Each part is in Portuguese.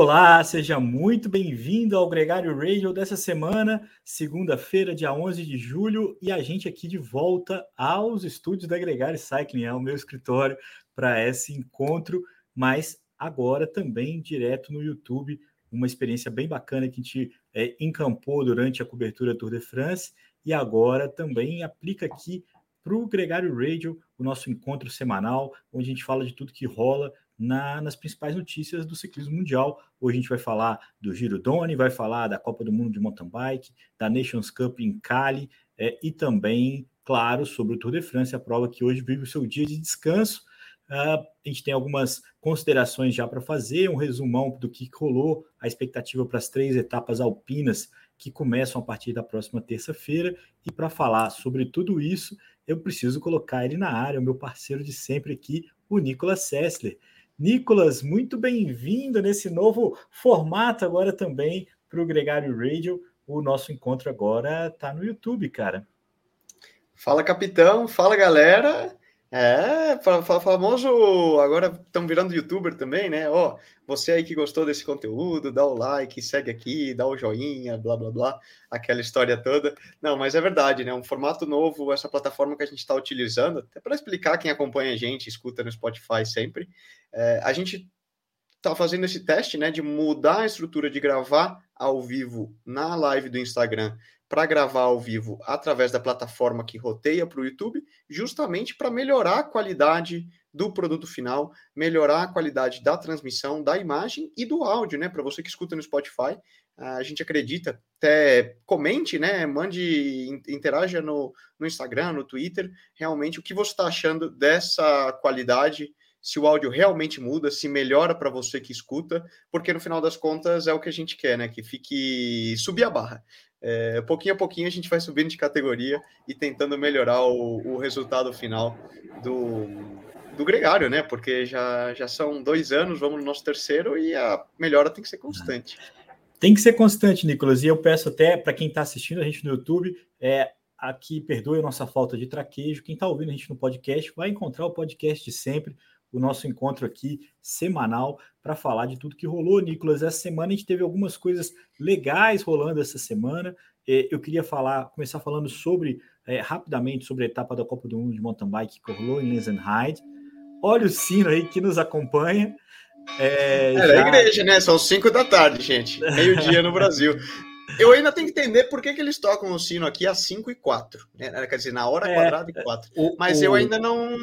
Olá, seja muito bem-vindo ao Gregário Radio dessa semana, segunda-feira, dia 11 de julho, e a gente aqui de volta aos estúdios da Gregário Cycling, ao meu escritório, para esse encontro, mas agora também direto no YouTube, uma experiência bem bacana que a gente é, encampou durante a cobertura Tour de France e agora também aplica aqui para o Gregário Radio, o nosso encontro semanal, onde a gente fala de tudo que rola na, nas principais notícias do ciclismo mundial. Hoje a gente vai falar do Giro Doni, vai falar da Copa do Mundo de Mountain Bike, da Nations Cup em Cali é, e também, claro, sobre o Tour de France, a prova que hoje vive o seu dia de descanso. Uh, a gente tem algumas considerações já para fazer, um resumão do que rolou, a expectativa para as três etapas alpinas que começam a partir da próxima terça-feira. E para falar sobre tudo isso, eu preciso colocar ele na área, o meu parceiro de sempre aqui, o Nicolas Sessler. Nicolas, muito bem-vindo nesse novo formato agora também para o Gregário Radio. O nosso encontro agora está no YouTube, cara. Fala, capitão. Fala, galera. É, famoso, agora estão virando youtuber também, né? Ó, oh, você aí que gostou desse conteúdo, dá o like, segue aqui, dá o joinha, blá blá blá, aquela história toda. Não, mas é verdade, né? Um formato novo, essa plataforma que a gente está utilizando, até para explicar quem acompanha a gente, escuta no Spotify sempre, é, a gente está fazendo esse teste, né, de mudar a estrutura de gravar ao vivo na live do Instagram para gravar ao vivo através da plataforma que roteia para o YouTube, justamente para melhorar a qualidade do produto final, melhorar a qualidade da transmissão, da imagem e do áudio, né? Para você que escuta no Spotify, a gente acredita, até comente, né? Mande, interaja no, no Instagram, no Twitter, realmente o que você está achando dessa qualidade se o áudio realmente muda, se melhora para você que escuta, porque no final das contas é o que a gente quer, né? Que fique subir a barra. É, pouquinho a pouquinho a gente vai subindo de categoria e tentando melhorar o, o resultado final do, do gregário, né? Porque já, já são dois anos, vamos no nosso terceiro e a melhora tem que ser constante. Tem que ser constante, Nicolas. E eu peço até para quem está assistindo a gente no YouTube, é, aqui perdoe a nossa falta de traquejo. Quem está ouvindo a gente no podcast vai encontrar o podcast de sempre o nosso encontro aqui semanal para falar de tudo que rolou, Nicolas. Essa semana a gente teve algumas coisas legais rolando essa semana. É, eu queria falar, começar falando sobre é, rapidamente sobre a etapa da Copa do Mundo de mountain bike que rolou em Lenzenheide. Olha o sino aí que nos acompanha. É, é já... a igreja, né? São cinco da tarde, gente. Meio-dia no Brasil. Eu ainda tenho que entender por que, que eles tocam o sino aqui às 5 e 4. Né? Quer dizer, na hora é, quadrada e 4. O, Mas o... eu ainda não,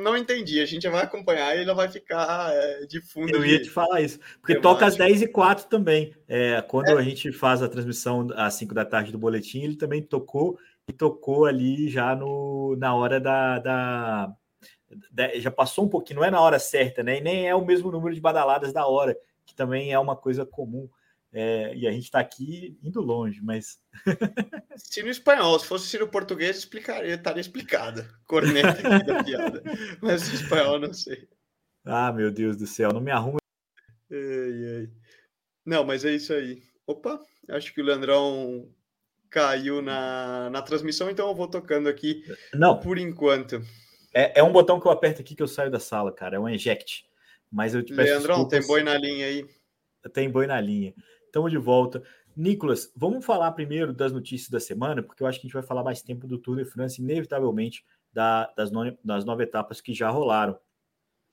não entendi. A gente vai acompanhar e ele vai ficar é, de fundo. Eu ia te falar isso. Porque toca às 10 e 4 também. É, quando é. a gente faz a transmissão às 5 da tarde do boletim, ele também tocou e tocou ali já no, na hora da, da, da, Já passou um pouquinho, não é na hora certa, né? E nem é o mesmo número de badaladas da hora, que também é uma coisa comum. É, e a gente está aqui indo longe, mas. se no espanhol, se fosse no português, explicaria, estaria explicada. Corneta da piada. Mas no espanhol, não sei. Ah, meu Deus do céu, não me arruma. Ei, ei. Não, mas é isso aí. Opa, acho que o Leandrão caiu na, na transmissão, então eu vou tocando aqui não. por enquanto. É, é um botão que eu aperto aqui que eu saio da sala, cara. É um eject. Mas eu te Leandrão, tem boi na linha aí. Tem boi na linha. Estamos de volta. Nicolas, vamos falar primeiro das notícias da semana, porque eu acho que a gente vai falar mais tempo do Tour de France, inevitavelmente, da, das, nove, das nove etapas que já rolaram.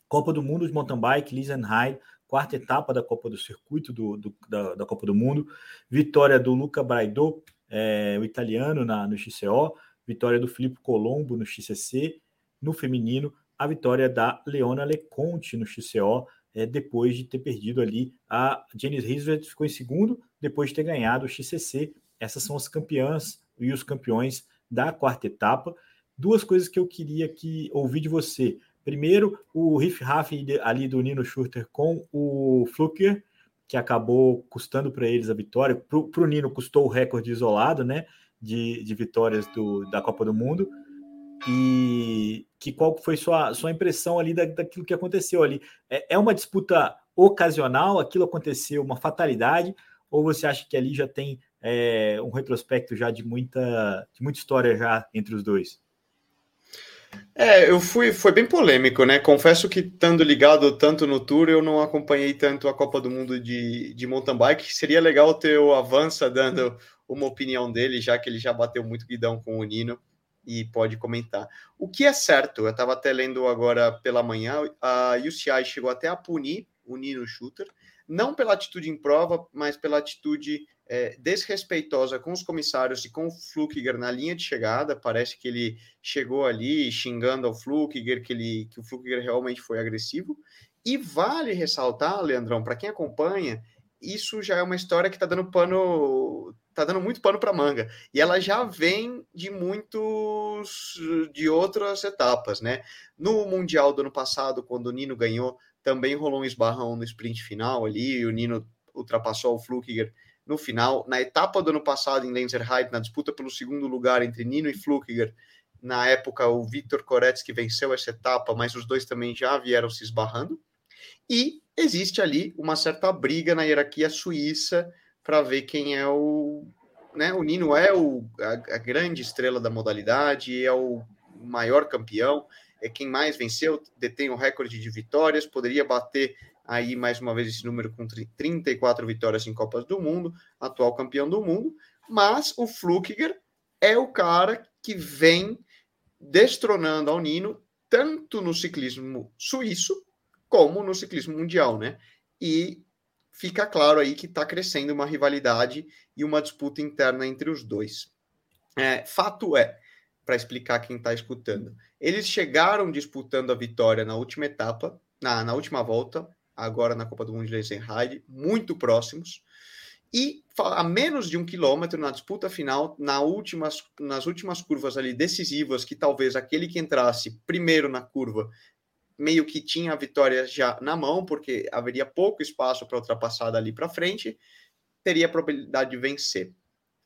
Copa do Mundo de Mountain Bike, Lisenheim, quarta etapa da Copa do Circuito do, do da, da, Copa do Mundo, vitória do Luca Braido, é, o italiano na, no XCO, vitória do Filipe Colombo no XCC, no feminino, a vitória da Leona Leconte no XCO, é, depois de ter perdido ali a Janice Risvet ficou em segundo, depois de ter ganhado o XCC. Essas são as campeãs e os campeões da quarta etapa. Duas coisas que eu queria que ouvir de você. Primeiro, o riff raff ali do Nino Schurter com o Fluker, que acabou custando para eles a vitória. Para o Nino custou o recorde isolado, né? De, de vitórias do, da Copa do Mundo e que qual foi sua, sua impressão ali da, daquilo que aconteceu ali? É, é uma disputa ocasional, aquilo aconteceu, uma fatalidade, ou você acha que ali já tem é, um retrospecto já de muita, de muita história já entre os dois? É, eu fui, foi bem polêmico, né? Confesso que, estando ligado tanto no Tour, eu não acompanhei tanto a Copa do Mundo de, de mountain bike. Seria legal ter o Avança dando uma opinião dele, já que ele já bateu muito guidão com o Nino e pode comentar. O que é certo, eu estava até lendo agora pela manhã, a UCI chegou até a punir o Nino Shooter, não pela atitude em prova, mas pela atitude é, desrespeitosa com os comissários e com o Flukiger na linha de chegada. Parece que ele chegou ali xingando ao Flukiger, que, ele, que o Flukiger realmente foi agressivo. E vale ressaltar, Leandrão, para quem acompanha, isso já é uma história que está dando pano, tá dando muito pano para manga. E ela já vem de muitos de outras etapas, né? No Mundial do ano passado, quando o Nino ganhou, também rolou um esbarrão no sprint final ali, e o Nino ultrapassou o Flukiger no final. Na etapa do ano passado, em Lenzerheide, na disputa pelo segundo lugar entre Nino e Flukiger, na época o Victor Koretsky venceu essa etapa, mas os dois também já vieram se esbarrando. E existe ali uma certa briga na hierarquia suíça para ver quem é o. Né, o Nino é o, a, a grande estrela da modalidade, é o maior campeão, é quem mais venceu, detém o recorde de vitórias, poderia bater aí mais uma vez esse número com 34 vitórias em Copas do Mundo, atual campeão do mundo, mas o Flukiger é o cara que vem destronando ao Nino tanto no ciclismo suíço como no ciclismo mundial, né? E fica claro aí que está crescendo uma rivalidade e uma disputa interna entre os dois. É, fato é, para explicar quem está escutando, eles chegaram disputando a vitória na última etapa, na, na última volta, agora na Copa do Mundo de Leisenheide, muito próximos. E a menos de um quilômetro na disputa final, na últimas, nas últimas curvas ali decisivas, que talvez aquele que entrasse primeiro na curva meio que tinha a vitória já na mão, porque haveria pouco espaço para ultrapassar ali para frente, teria a probabilidade de vencer.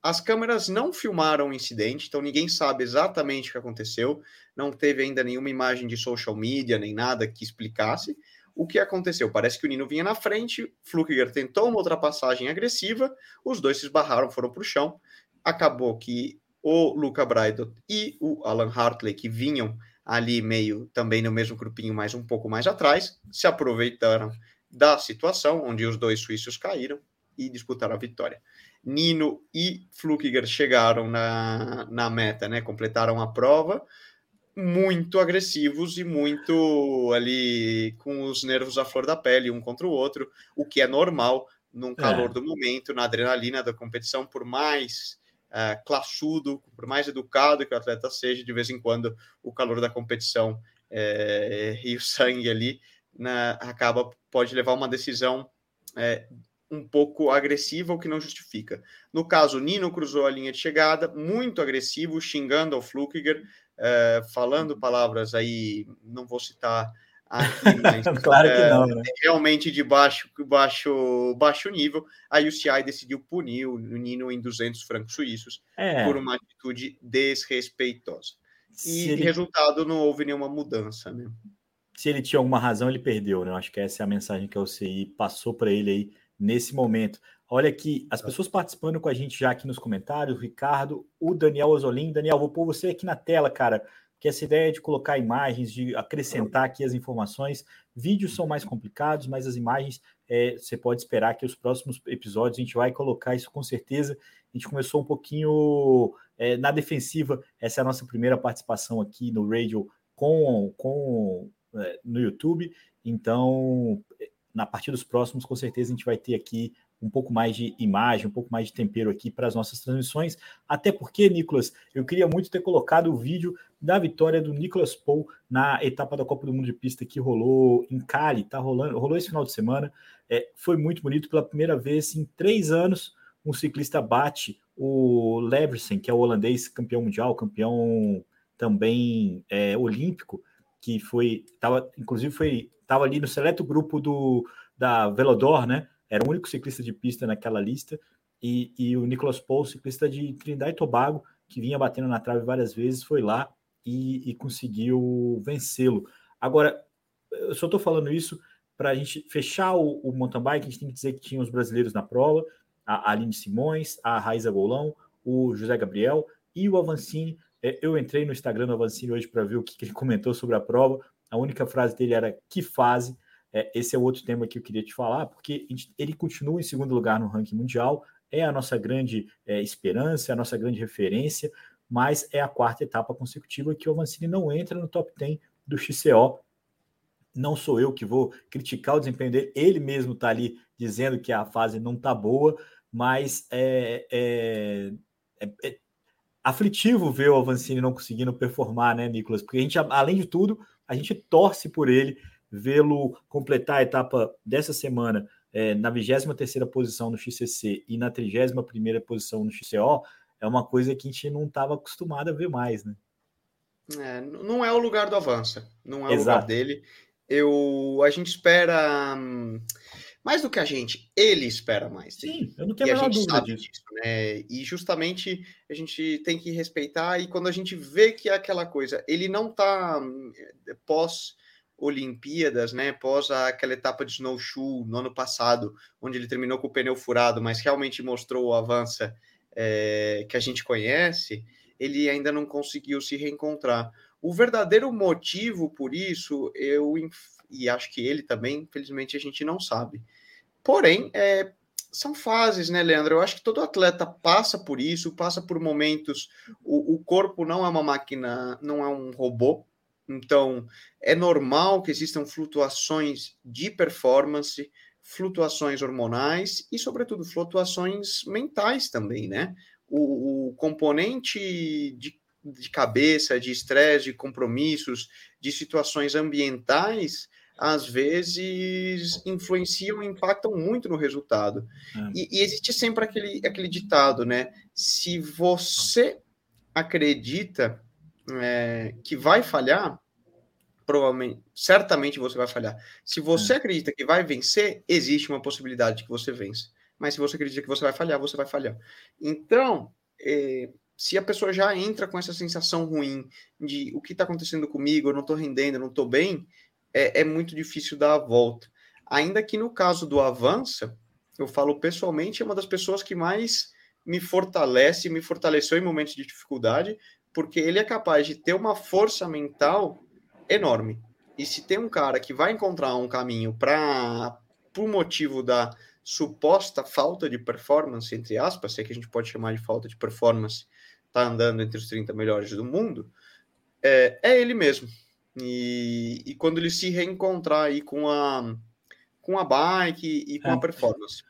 As câmeras não filmaram o incidente, então ninguém sabe exatamente o que aconteceu. Não teve ainda nenhuma imagem de social media, nem nada que explicasse o que aconteceu? Parece que o Nino vinha na frente, Flukiger tentou uma ultrapassagem agressiva, os dois se esbarraram, foram para o chão. Acabou que o Luca Braidot e o Alan Hartley, que vinham ali meio também no mesmo grupinho, mas um pouco mais atrás, se aproveitaram da situação onde os dois suíços caíram e disputaram a vitória. Nino e Flukiger chegaram na, na meta, né? Completaram a prova muito agressivos e muito ali com os nervos à flor da pele, um contra o outro, o que é normal num calor é. do momento, na adrenalina da competição, por mais uh, classudo, por mais educado que o atleta seja, de vez em quando o calor da competição é, e o sangue ali na, acaba pode levar uma decisão é, um pouco agressiva, o que não justifica. No caso, Nino cruzou a linha de chegada, muito agressivo, xingando ao Flukiger, é, falando palavras aí, não vou citar aqui, mas claro que é, não, né? realmente de baixo, baixo, baixo nível, a UCI decidiu punir o Nino em 200 francos suíços é. por uma atitude desrespeitosa. E ele... resultado não houve nenhuma mudança, né? Se ele tinha alguma razão, ele perdeu, né? Eu acho que essa é a mensagem que a UCI passou para ele aí nesse momento. Olha aqui, as pessoas participando com a gente já aqui nos comentários, o Ricardo, o Daniel Ozolim. Daniel, vou pôr você aqui na tela, cara, que essa ideia de colocar imagens, de acrescentar aqui as informações. Vídeos são mais complicados, mas as imagens é, você pode esperar que os próximos episódios a gente vai colocar isso com certeza. A gente começou um pouquinho é, na defensiva, essa é a nossa primeira participação aqui no Radio com, com é, no YouTube. Então, na partir dos próximos, com certeza a gente vai ter aqui um pouco mais de imagem, um pouco mais de tempero aqui para as nossas transmissões. Até porque, Nicolas, eu queria muito ter colocado o vídeo da vitória do Nicolas Paul na etapa da Copa do Mundo de Pista que rolou em Cali, tá rolando, rolou esse final de semana. É, foi muito bonito pela primeira vez em três anos. Um ciclista bate o Leversen, que é o holandês campeão mundial, campeão também é, olímpico, que foi, tava, inclusive foi, estava ali no seleto grupo do da Velodor, né? era o único ciclista de pista naquela lista, e, e o Nicolas Paul, ciclista de Trindade e Tobago, que vinha batendo na trave várias vezes, foi lá e, e conseguiu vencê-lo. Agora, eu só estou falando isso para a gente fechar o, o, mountain bike, a gente tem que dizer que tinha os brasileiros na prova, a Aline Simões, a Raiza Golão, o José Gabriel e o Avancini É, eu entrei no Instagram do Avancini hoje para ver o que, que, ele comentou sobre a prova. A única frase dele era que fase. É, esse é outro tema que eu queria te falar, porque ele continua em segundo lugar no ranking mundial, é a nossa grande é, esperança, a nossa grande referência, mas é a quarta etapa consecutiva que o Avancini não entra no top 10 do XCO. Não sou eu que vou criticar o desempenho dele, ele mesmo está ali dizendo que a fase não está boa, mas é, é, é, é, aflitivo ver o Avancini não conseguindo performar, né, Nicolas? Porque a gente, além de tudo, a gente torce por ele, vê-lo completar a etapa dessa semana é, na 23 posição no XCC e na 31 posição no XCO, é uma coisa que a gente não estava acostumado a ver mais, né? É, não é o lugar do Avança, não é Exato. o lugar dele. Eu, a gente espera hum, mais do que a gente, ele espera mais. Sim, eu não tenho a, a gente sabe disso. disso. né? E justamente a gente tem que respeitar e quando a gente vê que é aquela coisa, ele não está hum, pós Olimpíadas, né, pós aquela etapa de snowshoe no ano passado, onde ele terminou com o pneu furado, mas realmente mostrou o avanço é, que a gente conhece, ele ainda não conseguiu se reencontrar. O verdadeiro motivo por isso, eu e acho que ele também, infelizmente, a gente não sabe. Porém, é, são fases, né, Leandro? Eu acho que todo atleta passa por isso, passa por momentos. O, o corpo não é uma máquina, não é um robô, então, é normal que existam flutuações de performance, flutuações hormonais e, sobretudo, flutuações mentais também, né? O, o componente de, de cabeça, de estresse, de compromissos, de situações ambientais, às vezes influenciam e impactam muito no resultado. É. E, e existe sempre aquele, aquele ditado, né? Se você acredita é, que vai falhar, provavelmente, certamente você vai falhar. Se você é. acredita que vai vencer, existe uma possibilidade de que você vença. Mas se você acredita que você vai falhar, você vai falhar. Então, é, se a pessoa já entra com essa sensação ruim de o que está acontecendo comigo, eu não estou rendendo, eu não estou bem, é, é, muito difícil dar a volta. Ainda que no caso do Avança, eu falo pessoalmente, é uma das pessoas que mais me fortalece, me fortaleceu em momentos de dificuldade, porque ele é capaz de ter uma força mental enorme. E se tem um cara que vai encontrar um caminho para, por motivo da suposta falta de performance, entre aspas, se é que a gente pode chamar de falta de performance, tá andando entre os 30 melhores do mundo, é, é ele mesmo. E, e quando ele se reencontrar aí com a, com a bike e com é. a performance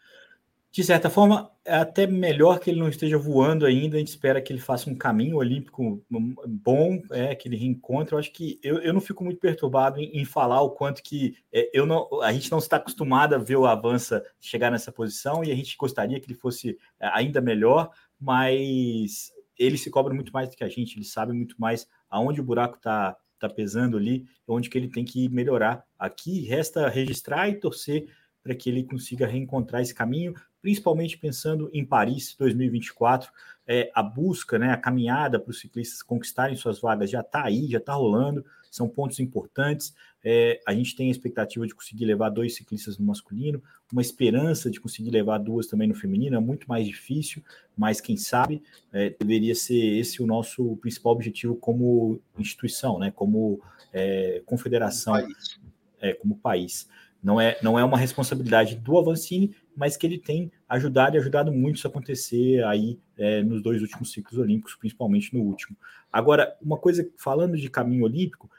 de certa forma, é até melhor que ele não esteja voando ainda. A gente espera que ele faça um caminho olímpico bom, é, que ele reencontre. Eu acho que eu, eu não fico muito perturbado em, em falar o quanto que é, eu não, a gente não está acostumado a ver o Avança chegar nessa posição e a gente gostaria que ele fosse é, ainda melhor, mas ele se cobra muito mais do que a gente. Ele sabe muito mais aonde o buraco está tá pesando ali, onde que ele tem que melhorar. Aqui resta registrar e torcer para que ele consiga reencontrar esse caminho, principalmente pensando em Paris 2024. É, a busca, né, a caminhada para os ciclistas conquistarem suas vagas já está aí, já está rolando, são pontos importantes. É, a gente tem a expectativa de conseguir levar dois ciclistas no masculino, uma esperança de conseguir levar duas também no feminino, é muito mais difícil, mas quem sabe é, deveria ser esse o nosso principal objetivo como instituição, né, como é, confederação, como país. É, como país. Não é, não é uma responsabilidade do Avancini, mas que ele tem ajudado e ajudado muito isso acontecer aí é, nos dois últimos ciclos olímpicos, principalmente no último. Agora, uma coisa, falando de caminho olímpico,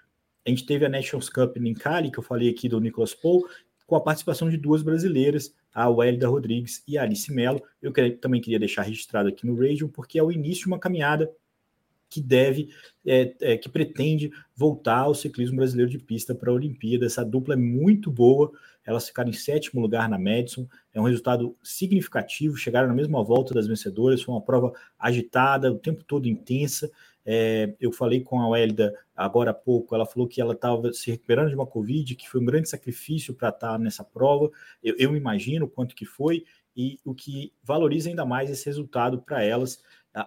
a gente teve a Nations Cup em Cali, que eu falei aqui do Nicolas Paul, com a participação de duas brasileiras, a Wélida Rodrigues e a Alice Mello. Eu também queria deixar registrado aqui no Radio, porque é o início de uma caminhada que deve, é, é, que pretende voltar ao ciclismo brasileiro de pista para a Olimpíada. Essa dupla é muito boa, elas ficaram em sétimo lugar na Madison, é um resultado significativo, chegaram na mesma volta das vencedoras, foi uma prova agitada, o tempo todo intensa. É, eu falei com a Wélida agora há pouco, ela falou que ela estava se recuperando de uma Covid, que foi um grande sacrifício para estar nessa prova. Eu, eu imagino quanto que foi, e o que valoriza ainda mais esse resultado para elas?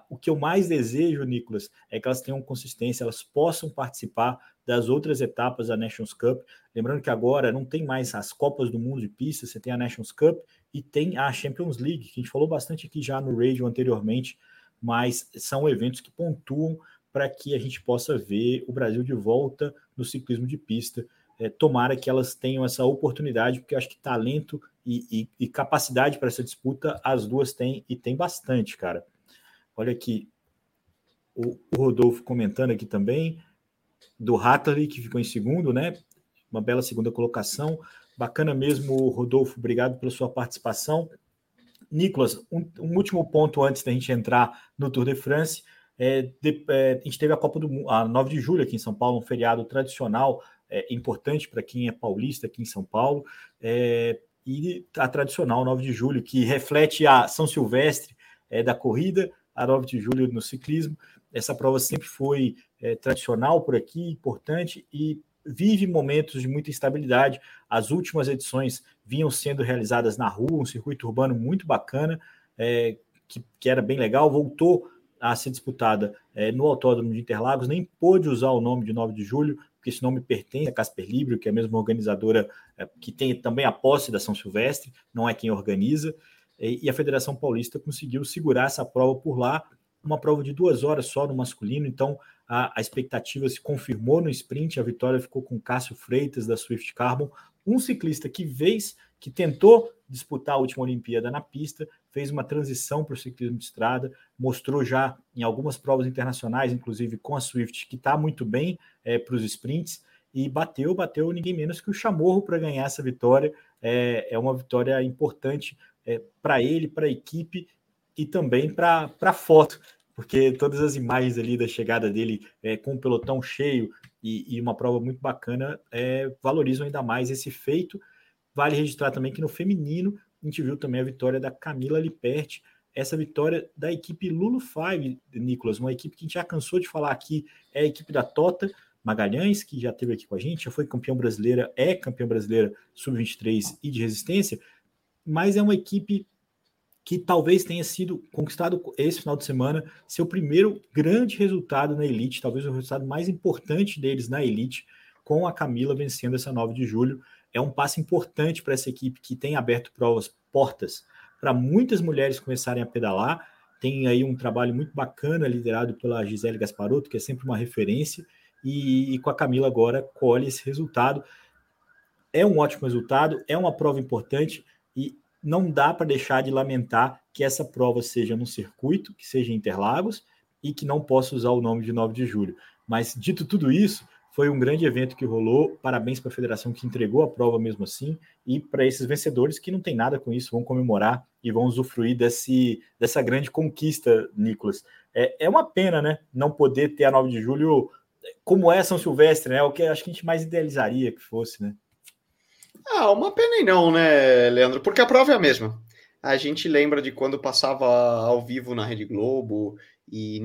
O que eu mais desejo, Nicolas, é que elas tenham consistência, elas possam participar das outras etapas da Nations Cup. Lembrando que agora não tem mais as Copas do Mundo de pista, você tem a Nations Cup e tem a Champions League, que a gente falou bastante aqui já no radio anteriormente, mas são eventos que pontuam para que a gente possa ver o Brasil de volta no ciclismo de pista. É, tomara que elas tenham essa oportunidade, porque eu acho que talento e, e, e capacidade para essa disputa as duas têm e tem bastante, cara. Olha aqui, o, o Rodolfo comentando aqui também do Hatley, que ficou em segundo, né? Uma bela segunda colocação. Bacana mesmo, Rodolfo. Obrigado pela sua participação. Nicolas, um, um último ponto antes da gente entrar no Tour de France. É, de, é, a gente teve a Copa do Mundo, a 9 de julho aqui em São Paulo, um feriado tradicional, é, importante para quem é paulista aqui em São Paulo, é, e a tradicional 9 de julho, que reflete a São Silvestre é, da corrida, a 9 de julho no ciclismo. Essa prova sempre foi é, tradicional por aqui, importante, e vive momentos de muita instabilidade. As últimas edições vinham sendo realizadas na rua, um circuito urbano muito bacana, que, que era bem legal, voltou a ser disputada é, no Autódromo de Interlagos, nem pôde usar o nome de 9 de julho, porque esse nome pertence a Casper Libro, que é a mesma organizadora é, que tem também a posse da São Silvestre, não é quem organiza, e, a Federação Paulista conseguiu segurar essa prova por lá, uma prova de duas horas só no masculino, então a, a expectativa se confirmou no sprint, a vitória ficou com Cássio Freitas da Swift Carbon, um ciclista que vez que tentou disputar a última Olimpíada na pista, fez uma transição para o ciclismo de estrada, mostrou já em algumas provas internacionais, inclusive com a Swift, que está muito bem é, para os sprints, e bateu, bateu ninguém menos que o Chamorro para ganhar essa vitória. É, é uma vitória importante é, para ele, para a equipe e também para a foto, porque todas as imagens ali da chegada dele é, com o pelotão cheio e, e uma prova muito bacana é, valorizam ainda mais esse feito. Vale registrar também que no feminino a gente viu também a vitória da Camila Liperti, essa vitória da equipe Lulu Five, Nicolas, uma equipe que a gente já cansou de falar aqui, é a equipe da Tota Magalhães, que já esteve aqui com a gente, já foi campeã brasileira, é campeã brasileira sub-23 e de resistência, mas é uma equipe que talvez tenha sido conquistado esse final de semana seu primeiro grande resultado na elite, talvez o resultado mais importante deles na elite, com a Camila vencendo essa 9 de julho é um passo importante para essa equipe que tem aberto provas, portas para muitas mulheres começarem a pedalar. Tem aí um trabalho muito bacana liderado pela Gisele Gasparotto, que é sempre uma referência, e, e com a Camila agora colhe esse resultado. É um ótimo resultado, é uma prova importante e não dá para deixar de lamentar que essa prova seja no circuito, que seja em Interlagos e que não possa usar o nome de 9 de julho. Mas dito tudo isso, foi um grande evento que rolou. Parabéns para a federação que entregou a prova mesmo assim. E para esses vencedores que não tem nada com isso, vão comemorar e vão usufruir desse, dessa grande conquista, Nicolas. É, é uma pena, né? Não poder ter a 9 de julho como é São Silvestre, né? O que acho que a gente mais idealizaria que fosse, né? Ah, uma pena e não, né, Leandro? Porque a prova é a mesma. A gente lembra de quando passava ao vivo na Rede Globo e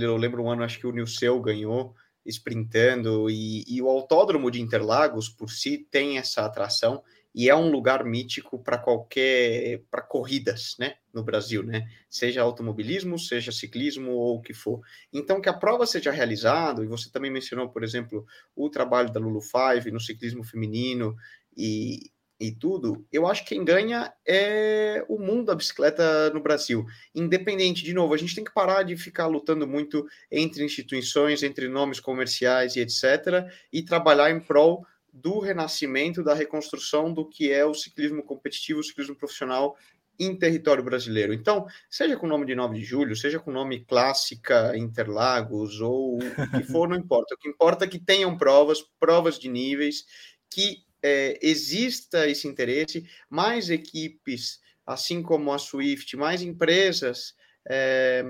eu lembro um ano, acho que o Nilceu ganhou sprintando, e, e o Autódromo de Interlagos, por si, tem essa atração e é um lugar mítico para qualquer para corridas, né, no Brasil, né? Seja automobilismo, seja ciclismo ou o que for. Então que a prova seja realizada, e você também mencionou, por exemplo, o trabalho da Lulu Five no ciclismo feminino e e tudo, eu acho que quem ganha é o mundo da bicicleta no Brasil. Independente, de novo, a gente tem que parar de ficar lutando muito entre instituições, entre nomes comerciais e etc., e trabalhar em prol do renascimento, da reconstrução do que é o ciclismo competitivo, o ciclismo profissional em território brasileiro. Então, seja com o nome de 9 de julho, seja com o nome Clássica Interlagos ou o que for, não importa. O que importa é que tenham provas, provas de níveis, que é, exista esse interesse, mais equipes, assim como a Swift, mais empresas é,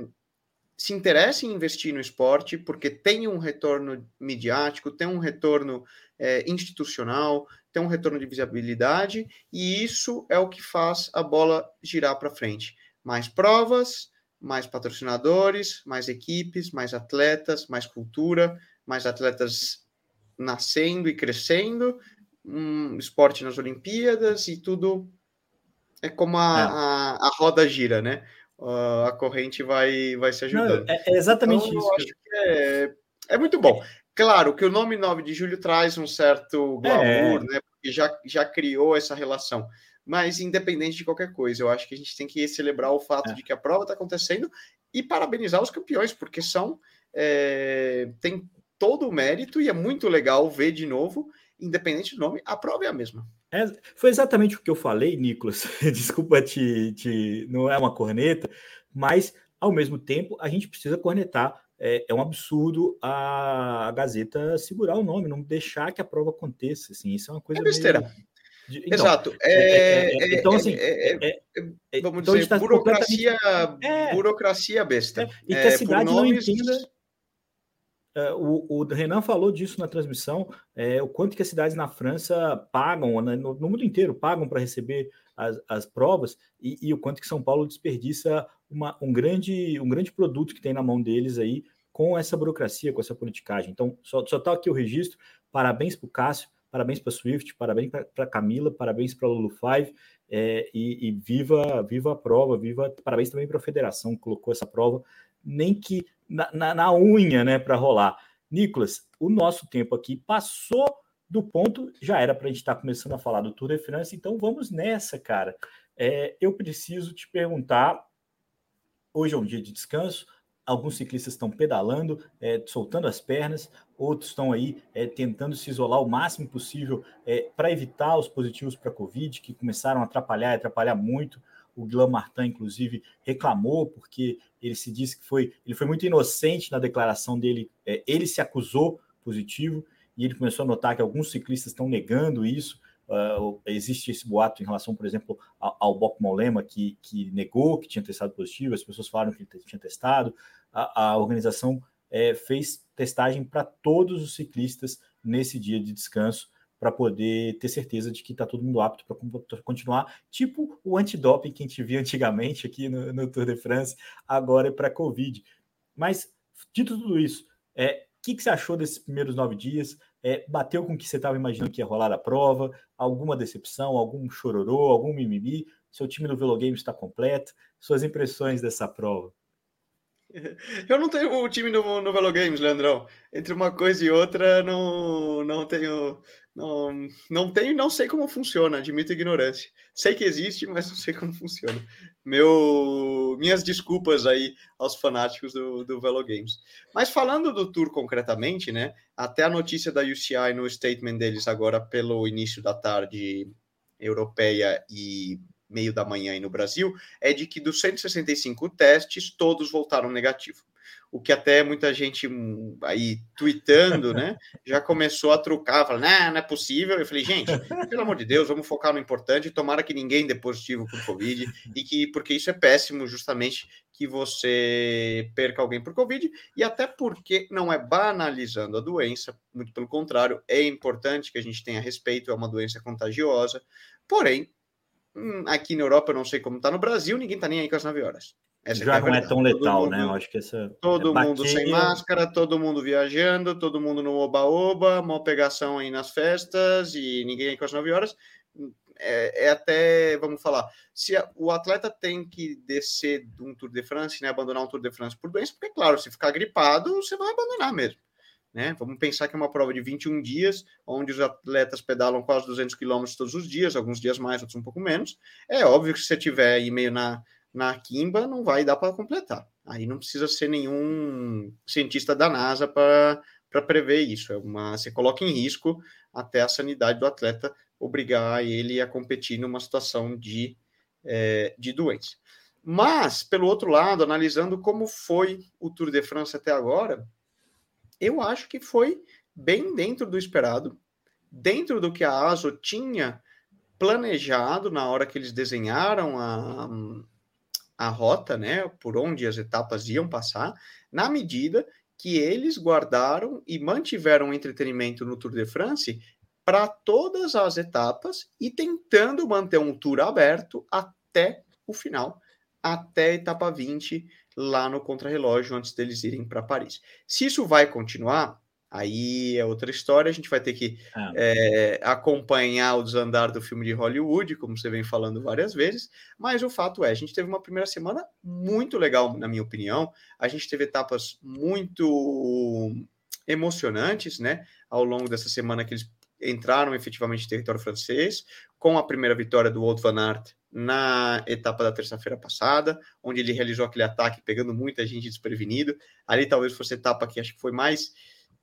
se interessem em investir no esporte, porque tem um retorno midiático, tem um retorno é, institucional, tem um retorno de visibilidade, e isso é o que faz a bola girar para frente. Mais provas, mais patrocinadores, mais equipes, mais atletas, mais cultura, mais atletas nascendo e crescendo, um esporte nas Olimpíadas e tudo é como a, é. a, a, roda gira, né? Uh, a corrente vai, vai se ajudando. Não, é, é, exatamente então, isso. Eu acho que é, é muito bom. Claro que o nome 9 de julho traz um certo glamour, é. né? Porque já, já criou essa relação. Mas, independente de qualquer coisa, eu acho que a gente tem que celebrar o fato é. de que a prova está acontecendo e parabenizar os campeões, porque são é, tem todo o mérito e é muito legal ver de novo, independente do nome, a prova é a mesma. É, foi exatamente o que eu falei, Nicolas. Desculpa te, te. Não é uma corneta, mas ao mesmo tempo a gente precisa cornetar. É, é um absurdo a, a, Gazeta segurar o nome, não deixar que a prova aconteça. Assim, isso é uma coisa. É besteira. Meio... Então, Exato. É, é, é, então, assim. vamos então dizer, tá burocracia, burocracia besta. e que a cidade nomes... não entenda é, o, o, Renan falou disso na transmissão, é, o quanto que as cidades na França pagam, né, no, no, mundo inteiro, pagam para receber as, as provas, e, e, o quanto que São Paulo desperdiça uma, um, grande, um grande produto que tem na mão deles aí com essa burocracia, com essa politicagem. Então, só está aqui o registro. Parabéns para o Cássio, parabéns para a Swift, parabéns para a Camila, parabéns para a Lulu Five, é, e, e, viva, viva a prova, viva, parabéns também para a federação que colocou essa prova, nem que na, na, na unha, né, para rolar. Nicolas, o nosso tempo aqui passou do ponto, já era para a gente estar tá começando a falar do Tour de France, então vamos nessa, cara. É, eu preciso te perguntar. Hoje é um dia de descanso, alguns ciclistas estão pedalando, é, soltando as pernas, outros estão aí é, tentando se isolar o máximo possível é, para evitar os positivos para a Covid, que começaram a atrapalhar, atrapalhar muito o Guilherme Martin, inclusive, reclamou porque ele se disse que foi, ele foi muito inocente na declaração dele, é, ele se acusou positivo e ele começou a notar que alguns ciclistas estão negando isso. Uh, existe esse boato em relação, por exemplo, ao, ao Boc Molema, que, que negou que tinha testado positivo, as pessoas falaram que ele tinha testado. A, a organização é, fez testagem para todos os ciclistas nesse dia de descanso para poder ter certeza de que está todo mundo apto para continuar, tipo o antidoping que a gente via antigamente aqui no, no Tour de France, agora é para Covid. Mas, dito tudo isso, é, o que, que, você achou desses primeiros nove dias? É, bateu com o que você estava imaginando que ia rolar a prova? Alguma decepção, algum chororô, algum mimimi? Seu time no Velo Games está completo? Suas impressões dessa prova? Eu não tenho o time no, no Velo Games, Leandrão. Entre uma coisa e outra, não, não tenho não, não tenho, não sei como funciona, admito ignorância. Sei que existe, mas não sei como funciona. Meu, minhas desculpas aí aos fanáticos do, do Velo Games. Mas falando do tour concretamente, né? Até a notícia da UCI no statement deles agora pelo início da tarde europeia e meio da manhã aí no Brasil, é de que dos 165 testes, todos voltaram negativo o que até muita gente hum, aí tweetando, né, já começou a trucar, falando, não, não é possível. Eu falei, gente, pelo amor de Deus, vamos focar no importante, tomara que ninguém dê positivo por Covid, e que, porque isso é péssimo, justamente, que você perca alguém por Covid, e até porque não é banalizando a doença, muito pelo contrário, é importante que a gente tenha respeito, é uma doença contagiosa, porém, hum, aqui na Europa, eu não sei como está no Brasil, ninguém está nem aí com as 9 horas. Essa já é não é tão letal, né? mundo, né? Eu acho que essa. Todo é mundo sem máscara, todo mundo viajando, todo mundo no oba-oba, mal pegação aí nas festas e ninguém aí com as 9 horas. É, é, até, vamos falar, se a, o atleta tem que descer de um Tour de France, né, abandonar um Tour de France por doença, porque, claro, se ficar gripado, você vai abandonar mesmo. Né? Vamos pensar que é uma prova de 21 dias, onde os atletas pedalam quase 200 quilômetros todos os dias, alguns dias mais, outros um pouco menos. É óbvio que se você tiver aí meio na, na Kimba não vai dar para completar. Aí não precisa ser nenhum cientista da NASA para prever isso. É uma, você coloca em risco até a sanidade do atleta, obrigar ele a competir numa situação de, é, de doença. Mas, pelo outro lado, analisando como foi o Tour de France até agora, eu acho que foi bem dentro do esperado, dentro do que a ASO tinha planejado na hora que eles desenharam a, a rota, né, por onde as etapas iam passar, na medida que eles guardaram e mantiveram entretenimento no Tour de France para todas as etapas e tentando manter um tour aberto até o final, até a etapa 20, lá no contrarrelógio, antes deles irem para Paris. Se isso vai continuar, Aí é outra história, a gente vai ter que é. É, acompanhar o desandar do filme de Hollywood, como você vem falando várias vezes, mas o fato é, a gente teve uma primeira semana muito legal, na minha opinião. A gente teve etapas muito emocionantes, né? Ao longo dessa semana que eles entraram efetivamente em território francês, com a primeira vitória do Wout van Aert na etapa da terça-feira passada, onde ele realizou aquele ataque pegando muita gente desprevenido. Ali talvez fosse a etapa que acho que foi mais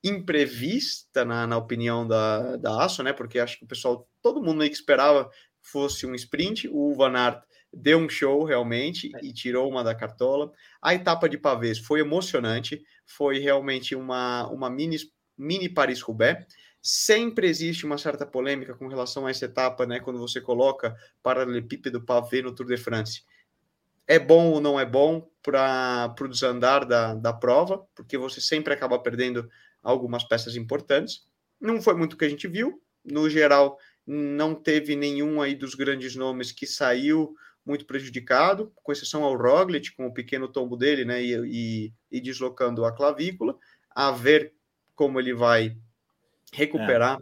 imprevista, na, na opinião da, da ASO, né? Porque acho que o pessoal, todo mundo meio que esperava fosse um sprint. O Van Aert deu um show realmente e tirou uma da cartola. A etapa de pavês foi emocionante, foi realmente uma, uma mini, mini Paris-Roubaix. Sempre existe uma certa polêmica com relação a essa etapa, né? Quando você coloca paralelepípedo pavê no Tour de France. É bom ou não é bom para o desandar da, da prova, porque você sempre acaba perdendo algumas peças importantes. Não foi muito o que a gente viu. No geral, não teve nenhum aí dos grandes nomes que saiu muito prejudicado, com exceção ao Roglic, com o pequeno tombo dele, né, e, e, e deslocando a clavícula, a ver como ele vai recuperar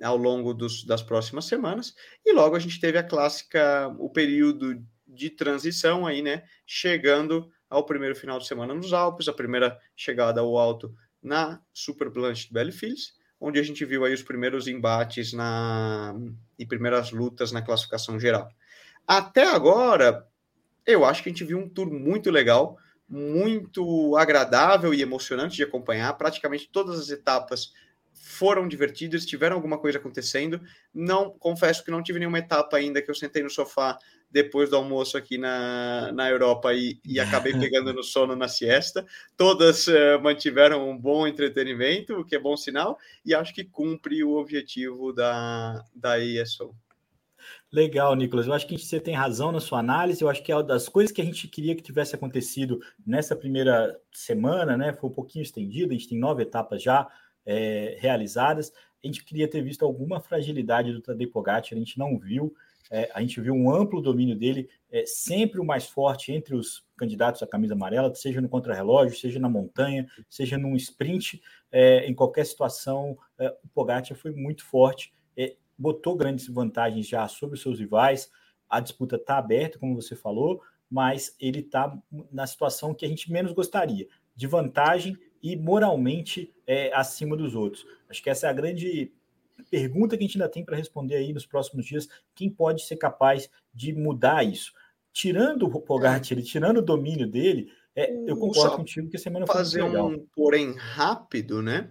é. ao longo dos, das próximas semanas. E logo a gente teve a clássica, o período de transição aí, né? Chegando ao primeiro final de semana nos Alpes, a primeira chegada ao alto na Super Blanche de Bellefields, onde a gente viu aí os primeiros embates na, e primeiras lutas na classificação geral. Até agora, eu acho que a gente viu um tour muito legal, muito agradável e emocionante de acompanhar. Praticamente todas as etapas foram divertidas, tiveram alguma coisa acontecendo. Não confesso que não tive nenhuma etapa ainda que eu sentei no sofá depois do almoço aqui na, na Europa e, e acabei pegando no sono na siesta. Todas uh, mantiveram um bom entretenimento, o que é bom sinal, e acho que cumpre o objetivo da, da ESO. Legal, Nicolas. Eu acho que você tem razão na sua análise. Eu acho que é uma das coisas que a gente queria que tivesse acontecido nessa primeira semana, né? Foi um pouquinho estendido, a gente tem nove etapas já é, realizadas. A gente queria ter visto alguma fragilidade do Tadej Pogacar, a gente não viu. É, a gente viu um amplo domínio dele, é, sempre o mais forte entre os candidatos à camisa amarela, seja no contrarrelógio, seja na montanha, seja num sprint, é, em qualquer situação, é, o Pogacar foi muito forte, é, botou grandes vantagens já sobre os seus rivais, a disputa está aberta, como você falou, mas ele está na situação que a gente menos gostaria, de vantagem e moralmente é, acima dos outros. Acho que essa é a grande pergunta que a gente ainda tem para responder aí nos próximos dias: quem pode ser capaz de mudar isso? Tirando o Pogacar, é. tirando o domínio dele, é, eu concordo contigo que a semana foi fazer legal. um porém rápido, né?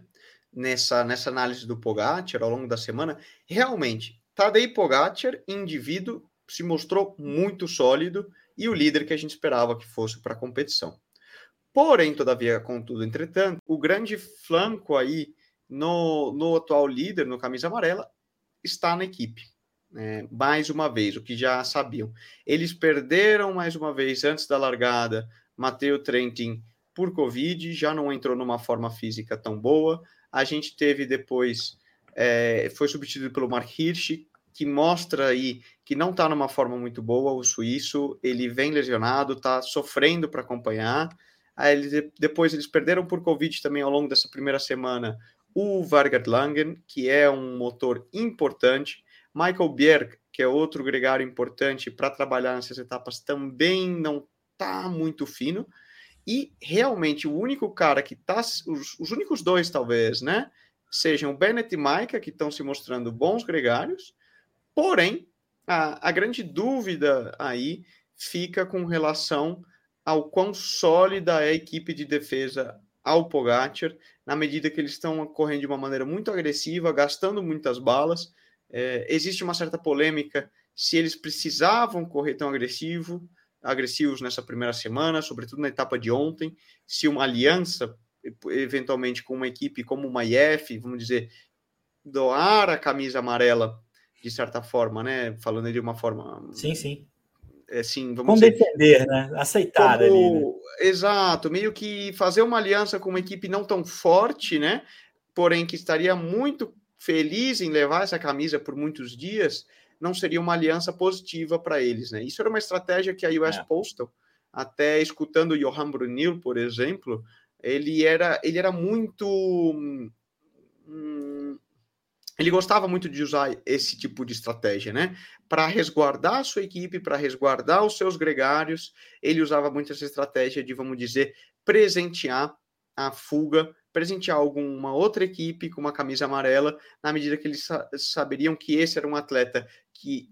Nessa, nessa análise do Pogacar ao longo da semana, realmente, Tadej Pogacar, indivíduo, se mostrou muito sólido e o líder que a gente esperava que fosse para a competição. Porém, todavia, contudo, entretanto, o grande flanco aí no, no atual líder, no camisa amarela, está na equipe. Né? Mais uma vez, o que já sabiam. Eles perderam mais uma vez antes da largada Mateu Trentin por Covid, já não entrou numa forma física tão boa. A gente teve depois, é, foi substituído pelo Mark Hirsch, que mostra aí que não está numa forma muito boa. O suíço, ele vem lesionado, está sofrendo para acompanhar. Aí depois eles perderam por Covid também ao longo dessa primeira semana o Vargas Langen, que é um motor importante, Michael Bjerg, que é outro gregário importante para trabalhar nessas etapas, também não está muito fino. E realmente o único cara que está, os, os, únicos dois talvez, né, sejam Bennett e Maika, que estão se mostrando bons gregários, porém, a, a grande dúvida aí fica com relação ao quão sólida é a equipe de defesa ao Pogacar, na medida que eles estão correndo de uma maneira muito agressiva, gastando muitas balas. É, existe uma certa polêmica se eles precisavam correr tão agressivo, agressivos nessa primeira semana, sobretudo na etapa de ontem, se uma aliança, eventualmente com uma equipe como uma IF, vamos dizer, doar a camisa amarela de certa forma, né? Falando de uma forma. Sim, sim assim, vamos Como dizer, defender, né? Aceitar como, ali. Né? Exato, meio que fazer uma aliança com uma equipe não tão forte, né? Porém, que estaria muito feliz em levar essa camisa por muitos dias, não seria uma aliança positiva para eles, né? Isso era uma estratégia que a US é. Postal, até escutando o Johan Brunil, por exemplo, ele era, ele era muito. Hum, ele gostava muito de usar esse tipo de estratégia, né? Para resguardar a sua equipe, para resguardar os seus gregários, ele usava muito essa estratégia de, vamos dizer, presentear a fuga, presentear alguma outra equipe com uma camisa amarela, na medida que eles sa saberiam que esse era um atleta que,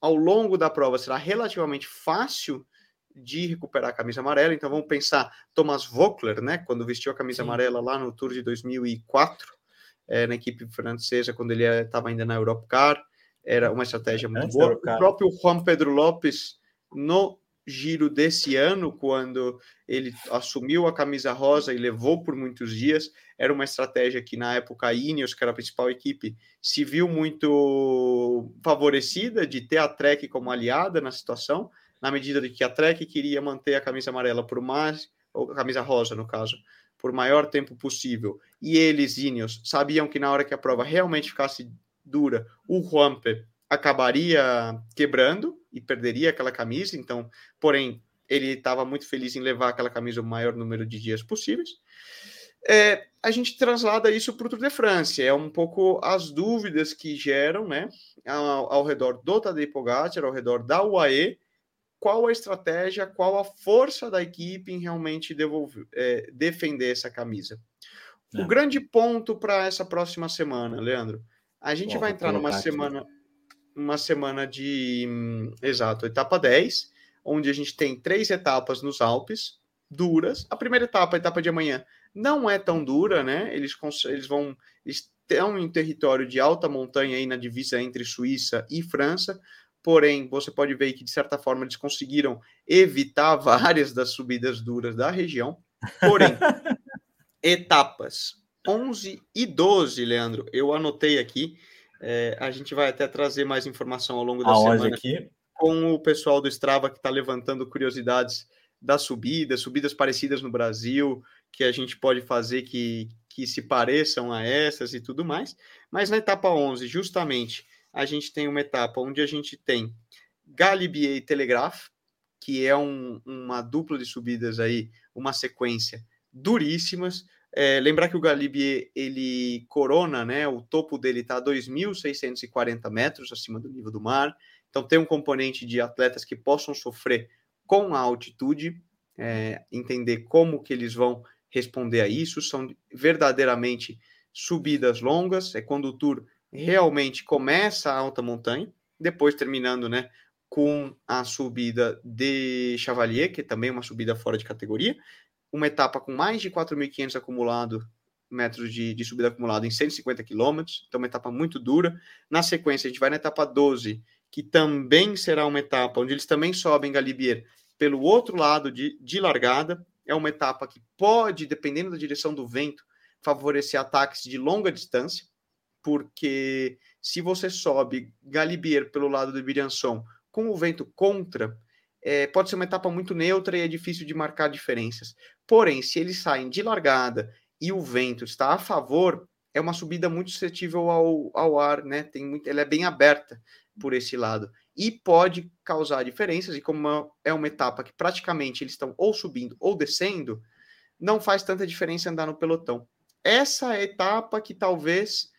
ao longo da prova, será relativamente fácil de recuperar a camisa amarela. Então vamos pensar Thomas Vockler, né, quando vestiu a camisa Sim. amarela lá no Tour de 2004, é, na equipe francesa, quando ele estava ainda na Europcar, era uma estratégia muito Antes boa. O próprio Juan Pedro Lopes no giro desse ano, quando ele assumiu a camisa rosa e levou por muitos dias, era uma estratégia que na época a Ineos, que era a principal equipe, se viu muito favorecida de ter a Trek como aliada na situação, na medida de que a Trek queria manter a camisa amarela por mais, ou a camisa rosa no caso, por maior tempo possível, e eles, Ineos, sabiam que na hora que a prova realmente ficasse dura, o Juanpe acabaria quebrando e perderia aquela camisa. Então, porém, ele estava muito feliz em levar aquela camisa o maior número de dias possíveis. É, a gente translada isso para o Tour de France. É um pouco as dúvidas que geram, né, ao, ao redor do Tadej Pogacar, ao redor da UAE, qual a estratégia, qual a força da equipe em realmente devolver, é, defender essa camisa. É. O grande ponto para essa próxima semana, Leandro, a gente Bom, vai entrar numa semana. Uma semana de. Exato, etapa 10, onde a gente tem três etapas nos Alpes, duras. A primeira etapa, a etapa de amanhã, não é tão dura, né? Eles, eles vão. Eles estão em território de alta montanha aí na divisa entre Suíça e França. Porém, você pode ver que, de certa forma, eles conseguiram evitar várias das subidas duras da região. Porém, etapas 11 e 12, Leandro, eu anotei aqui é, a gente vai até trazer mais informação ao longo da Aonde semana aqui? com o pessoal do Strava que está levantando curiosidades das subidas, subidas parecidas no Brasil, que a gente pode fazer que, que se pareçam a essas e tudo mais. Mas na etapa 11, justamente, a gente tem uma etapa onde a gente tem Galibier e Telegraph, que é um, uma dupla de subidas aí, uma sequência duríssimas, é, lembrar que o Galibier, ele corona, né? O topo dele está a 2.640 metros acima do nível do mar. Então tem um componente de atletas que possam sofrer com a altitude, é, entender como que eles vão responder a isso. São verdadeiramente subidas longas, é quando o tour realmente começa a alta montanha, depois terminando, né, com a subida de Chavalier, que é também uma subida fora de categoria, uma etapa com mais de 4.500 acumulado metros de, de subida acumulada em 150 quilômetros, então uma etapa muito dura. Na sequência, a gente vai na etapa 12, que também será uma etapa onde eles também sobem Galibier pelo outro lado de, de largada. É uma etapa que pode, dependendo da direção do vento, favorecer ataques de longa distância, porque se você sobe Galibier pelo lado do Birançon com o vento contra, é, pode ser uma etapa muito neutra e é difícil de marcar diferenças. Porém, se eles saem de largada e o vento está a favor, é uma subida muito suscetível ao, ao ar, né? Tem muito, ela é bem aberta por esse lado e pode causar diferenças. E como é uma etapa que praticamente eles estão ou subindo ou descendo, não faz tanta diferença andar no pelotão. Essa é a etapa que talvez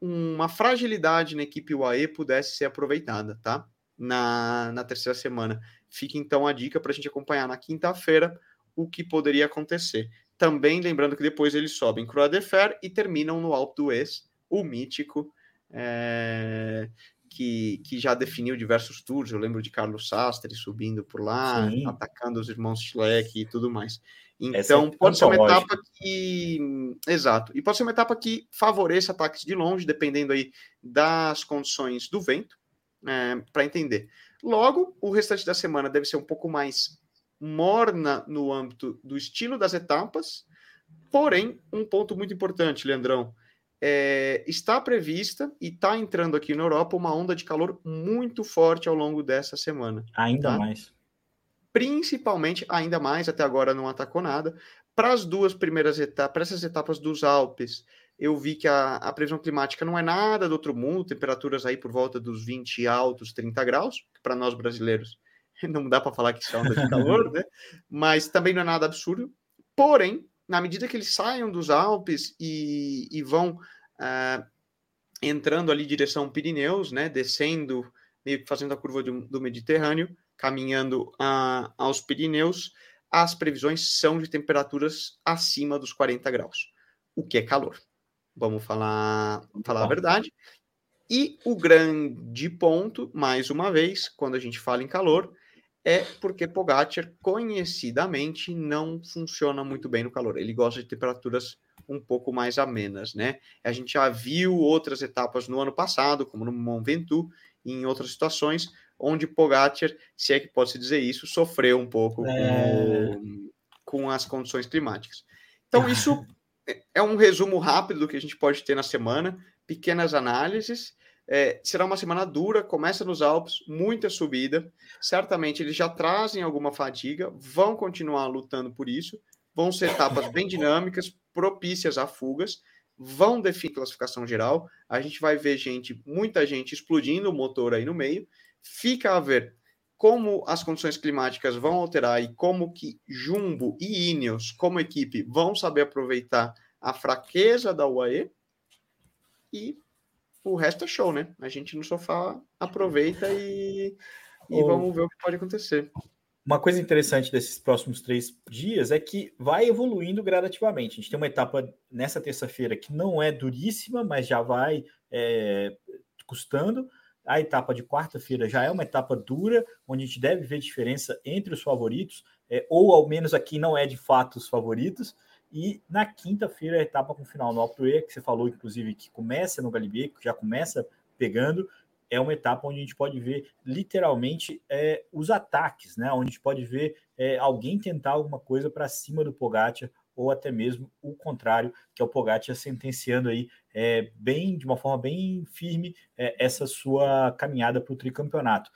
uma fragilidade na equipe UAE pudesse ser aproveitada, tá? Na, na terceira semana. Fica então a dica para a gente acompanhar na quinta-feira o que poderia acontecer. Também lembrando que depois eles sobem Croix de Fer e terminam no Alto do Ex, o mítico, é, que, que já definiu diversos tours. Eu lembro de Carlos Sastre subindo por lá, Sim. atacando os irmãos Schleck e tudo mais. Então, é pode ser uma etapa que. Exato. E pode ser uma etapa que favoreça ataques de longe, dependendo aí das condições do vento, é, para entender. Logo, o restante da semana deve ser um pouco mais morna no âmbito do estilo das etapas, porém, um ponto muito importante, Leandrão, é, está prevista e está entrando aqui na Europa uma onda de calor muito forte ao longo dessa semana. Ainda tá? mais. Principalmente, ainda mais, até agora não atacou nada. Para as duas primeiras etapas, para essas etapas dos Alpes, eu vi que a, a, previsão climática não é nada do outro mundo, temperaturas aí por volta dos 20 altos, 30 graus, para nós brasileiros não dá para falar que isso é onda de calor, né? Mas também não é nada absurdo. Porém, na medida que eles saiam dos Alpes e, e vão uh, entrando ali direção Pirineus, né? Descendo, meio que fazendo a curva do, do Mediterrâneo, caminhando uh, aos Pirineus, as previsões são de temperaturas acima dos 40 graus, o que é calor. Vamos falar, falar a verdade. E o grande ponto, mais uma vez, quando a gente fala em calor, é porque Pogacar conhecidamente não funciona muito bem no calor. Ele gosta de temperaturas um pouco mais amenas, né? A gente já viu outras etapas no ano passado, como no Mont Ventoux, e em outras situações, onde Pogacar, se é que pode se dizer isso, sofreu um pouco é... com, com as condições climáticas. Então, isso é um resumo rápido do que a gente pode ter na semana, pequenas análises, é, será uma semana dura, começa nos Alpes, muita subida. Certamente eles já trazem alguma fadiga, vão continuar lutando por isso. Vão ser etapas bem dinâmicas, propícias a fugas, vão definir classificação geral. A gente vai ver gente, muita gente explodindo o motor aí no meio. Fica a ver como as condições climáticas vão alterar e como que Jumbo e Ineos, como equipe, vão saber aproveitar a fraqueza da UAE. E o resto é show, né? A gente no sofá aproveita e, e vamos ver o que pode acontecer. Uma coisa interessante desses próximos três dias é que vai evoluindo gradativamente. A gente tem uma etapa nessa terça-feira que não é duríssima, mas já vai é, custando. A etapa de quarta-feira já é uma etapa dura, onde a gente deve ver diferença entre os favoritos, é, ou ao menos aqui não é de fato os favoritos. E na quinta-feira, a etapa com final no Alto E, que você falou, inclusive, que começa no Galibier, que já começa pegando, é uma etapa onde a gente pode ver literalmente é, os ataques, né? Onde a gente pode ver é, alguém tentar alguma coisa para cima do Pogacar ou até mesmo o contrário, que é o Pogacar sentenciando aí é, bem de uma forma bem firme é, essa sua caminhada para o tricampeonato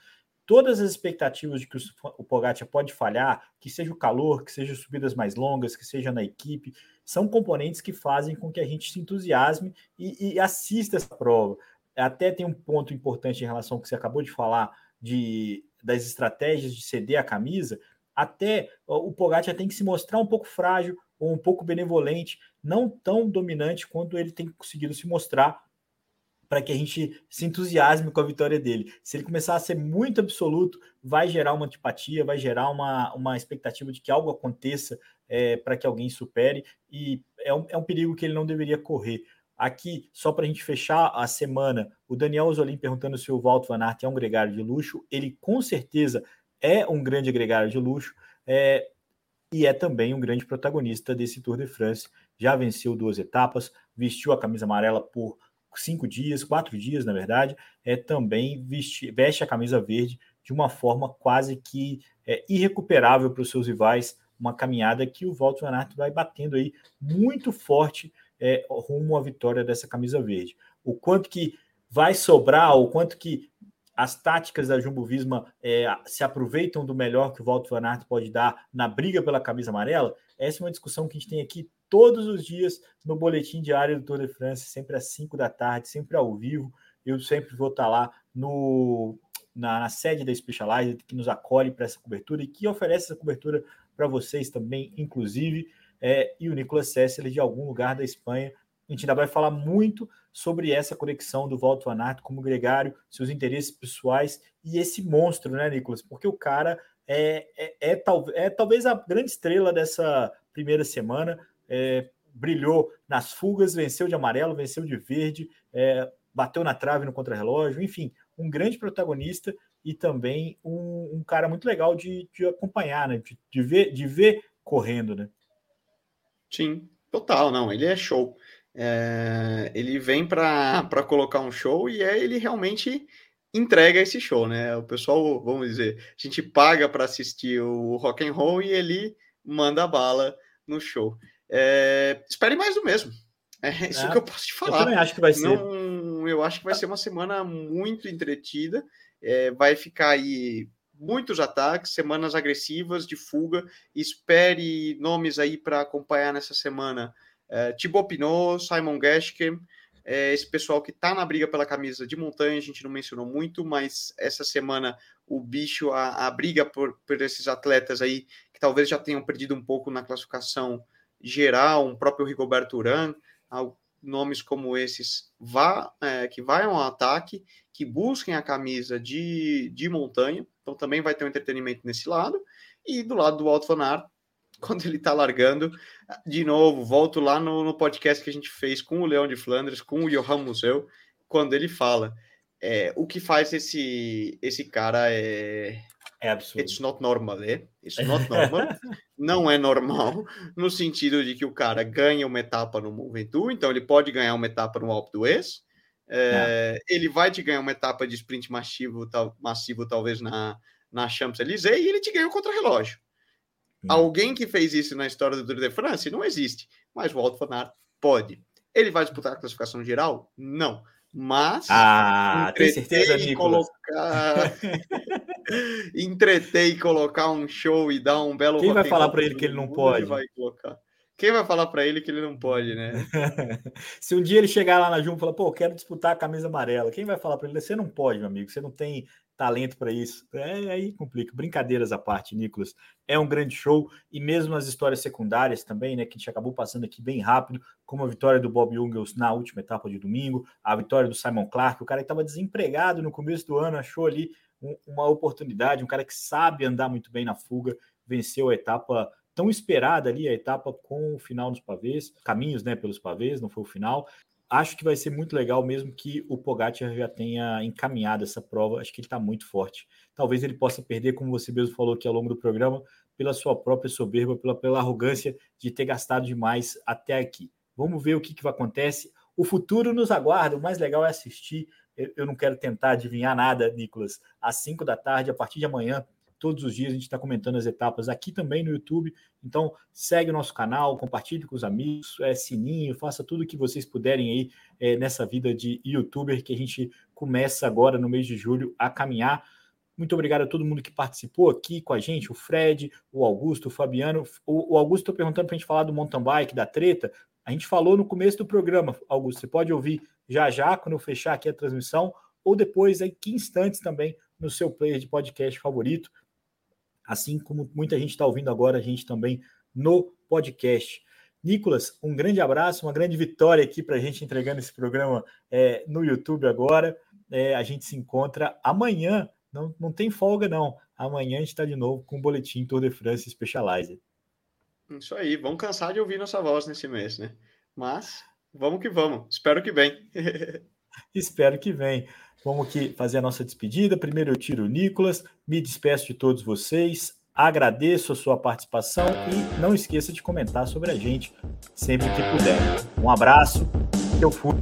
todas as expectativas de que o Pogacar pode falhar, que seja o calor, que seja subidas mais longas, que seja na equipe, são componentes que fazem com que a gente se entusiasme e, e assista essa prova. Até tem um ponto importante em relação ao que você acabou de falar de, das estratégias de ceder a camisa. Até o Pogacar tem que se mostrar um pouco frágil ou um pouco benevolente, não tão dominante quanto ele tem conseguido se mostrar para que a gente se entusiasme com a vitória dele. Se ele começar a ser muito absoluto, vai gerar uma antipatia, vai gerar uma, uma expectativa de que algo aconteça é, para que alguém supere, e é um, é um perigo que ele não deveria correr. Aqui, só para a gente fechar a semana, o Daniel Ozolim perguntando se o Walter Van Aert é um gregário de luxo. Ele com certeza é um grande gregário de luxo é, e é também um grande protagonista desse Tour de France. Já venceu duas etapas, vestiu a camisa amarela por cinco dias, quatro dias, na verdade, é também veste, veste a camisa verde de uma forma quase que é, irrecuperável para os seus rivais, uma caminhada que o Walter Van Aert vai batendo aí muito forte é, rumo à vitória dessa camisa verde. O quanto que vai sobrar, o quanto que as táticas da Jumbo Visma é, se aproveitam do melhor que o Walter Van Aert pode dar na briga pela camisa amarela, essa é uma discussão que a gente tem aqui todos os dias no boletim diário do Tour de France, sempre às 5 da tarde, sempre ao vivo. Eu sempre vou estar lá no, na, na sede da Specialized, que nos acolhe para essa cobertura e que oferece essa cobertura para vocês também, inclusive. É, e o Nicolas Sessler, de algum lugar da Espanha. A gente ainda vai falar muito sobre essa conexão do Walter Aert como gregário, seus interesses pessoais e esse monstro, né, Nicolas? Porque o cara é, é, é, é talvez a grande estrela dessa primeira semana é, brilhou nas fugas, venceu de amarelo, venceu de verde, é, bateu na trave no contrarrelógio, enfim, um grande protagonista e também um, um cara muito legal de, de acompanhar, né? De, de, ver, de ver correndo, né? Sim, total, não, ele é show. É, ele vem para colocar um show e é, ele realmente entrega esse show, né? O pessoal, vamos dizer, a gente paga para assistir o rock and roll e ele manda bala no show. É, espere mais do mesmo. É isso é, que eu posso te falar. Eu também acho que vai ser. Não, eu acho que vai ser uma semana muito entretida. É, vai ficar aí muitos ataques, semanas agressivas de fuga. Espere nomes aí para acompanhar nessa semana. É, Thibaut Pinot, Simon Geschke, é, esse pessoal que está na briga pela camisa de montanha, a gente não mencionou muito, mas essa semana o bicho, a, a briga por, por esses atletas aí, que talvez já tenham perdido um pouco na classificação geral, um próprio Rigoberto Urán, nomes como esses vá, é, que vão ao ataque, que busquem a camisa de, de montanha, então também vai ter um entretenimento nesse lado, e do lado do Alto Van quando ele está largando. De novo, volto lá no, no, podcast que a gente fez com o Leão de Flandres, com o Johan Museu, quando ele fala é, o que faz esse, esse cara é. É absurdo. It's not normal, é? It's not normal. não é normal, no sentido de que o cara ganha uma etapa no Mont Ventoux, então ele pode ganhar uma etapa no Alpe d'Huez, é, é. ele vai te ganhar uma etapa de sprint massivo, tal, massivo talvez na, na Champs-Élysées, e ele te ganha o contra-relógio. Alguém que fez isso na história do Tour de France não existe, mas o Walt Van Aert pode. Ele vai disputar a classificação geral? Não. Mas ah, tem certeza, e colocar entreter e colocar um show e dar um belo Quem vai falar para ele que ele não pode? Vai colocar. Quem vai falar para ele que ele não pode, né? Se um dia ele chegar lá na Jumbo e falar, pô, quero disputar a camisa amarela, quem vai falar para ele? Você não pode, meu amigo, você não tem talento para isso. É, aí complica. Brincadeiras à parte, Nicolas. É um grande show e mesmo as histórias secundárias também, né, que a gente acabou passando aqui bem rápido, como a vitória do Bob Jungels na última etapa de domingo, a vitória do Simon Clark, o cara que estava desempregado no começo do ano, achou ali uma oportunidade, um cara que sabe andar muito bem na fuga, venceu a etapa tão esperada ali, a etapa com o final nos pavês, caminhos, né, pelos pavês, não foi o final, acho que vai ser muito legal mesmo que o Pogacar já tenha encaminhado essa prova. Acho que ele está muito forte. Talvez ele possa perder, como você mesmo falou aqui ao longo do programa, pela sua própria soberba, pela, pela arrogância de ter gastado demais até aqui. Vamos ver o que, que vai acontecer. O futuro nos aguarda. O mais legal é assistir. Eu, não quero tentar adivinhar nada, Nicolas. Às 5 da tarde, a partir de amanhã, Todos os dias a gente está comentando as etapas aqui também no YouTube. Então, segue o nosso canal, compartilhe com os amigos, é, sininho, faça tudo o que vocês puderem aí é, nessa vida de youtuber que a gente começa agora no mês de julho a caminhar. Muito obrigado a todo mundo que participou aqui com a gente, o Fred, o Augusto, o Fabiano. O, o Augusto está perguntando para a gente falar do mountain bike, da treta. A gente falou no começo do programa, Augusto. Você pode ouvir já já, quando eu fechar aqui a transmissão, ou depois, em que instantes também, no seu player de podcast favorito assim como muita gente está ouvindo agora a gente também no podcast. Nicolas, um grande abraço, uma grande vitória aqui para a gente entregando esse programa é, no YouTube agora. É, a gente se encontra amanhã, não, não tem folga não. Amanhã a gente está de novo com o Boletim Tour de France Specializer. Isso aí, vão cansar de ouvir nossa voz nesse mês, né? Mas vamos que vamos, espero que vem. espero que vem. Vamos aqui fazer a nossa despedida. Primeiro eu tiro o Nicolas, me despeço de todos vocês, agradeço a sua participação e não esqueça de comentar sobre a gente sempre que puder. Um abraço, eu fui.